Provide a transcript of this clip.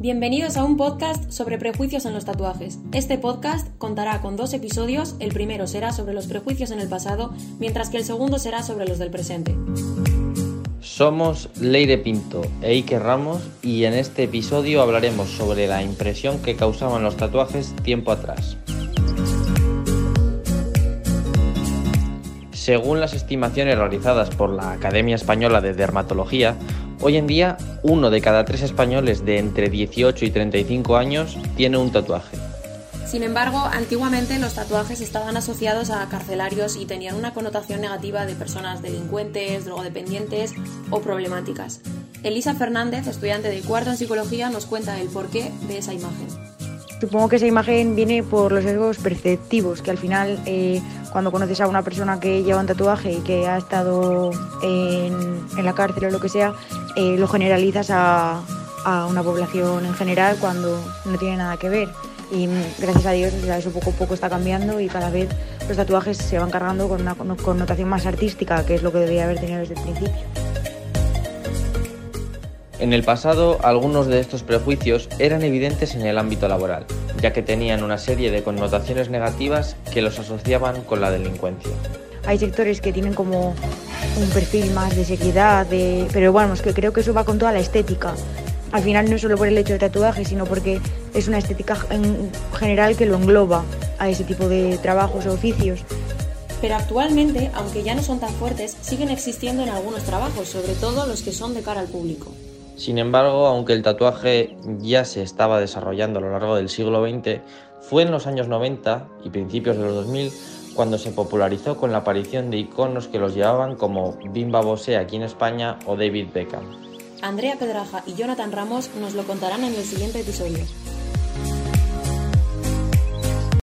Bienvenidos a un podcast sobre prejuicios en los tatuajes. Este podcast contará con dos episodios, el primero será sobre los prejuicios en el pasado, mientras que el segundo será sobre los del presente. Somos Leire Pinto e Ike Ramos y en este episodio hablaremos sobre la impresión que causaban los tatuajes tiempo atrás. Según las estimaciones realizadas por la Academia Española de Dermatología, Hoy en día, uno de cada tres españoles de entre 18 y 35 años tiene un tatuaje. Sin embargo, antiguamente los tatuajes estaban asociados a carcelarios y tenían una connotación negativa de personas delincuentes, drogodependientes o problemáticas. Elisa Fernández, estudiante de cuarto en psicología, nos cuenta el porqué de esa imagen. Supongo que esa imagen viene por los sesgos perceptivos, que al final eh, cuando conoces a una persona que lleva un tatuaje y que ha estado en, la cárcel o lo que sea, eh, lo generalizas a, una población en general cuando no tiene nada que ver. Y gracias a Dios eso poco a poco está cambiando y cada vez los tatuajes se van cargando con una connotación más artística, que es lo que debería haber tenido desde el principio. En el pasado, algunos de estos prejuicios eran evidentes en el ámbito laboral, ya que tenían una serie de connotaciones negativas que los asociaban con la delincuencia. Hay sectores que tienen como un perfil más de seriedad, de... pero bueno, es que creo que eso va con toda la estética. Al final no solo por el hecho de tatuaje, sino porque es una estética en general que lo engloba a ese tipo de trabajos o oficios. Pero actualmente, aunque ya no son tan fuertes, siguen existiendo en algunos trabajos, sobre todo los que son de cara al público. Sin embargo, aunque el tatuaje ya se estaba desarrollando a lo largo del siglo XX, fue en los años 90 y principios de los 2000 cuando se popularizó con la aparición de iconos que los llevaban como Bimba Bosé aquí en España o David Beckham. Andrea Pedraja y Jonathan Ramos nos lo contarán en el siguiente episodio.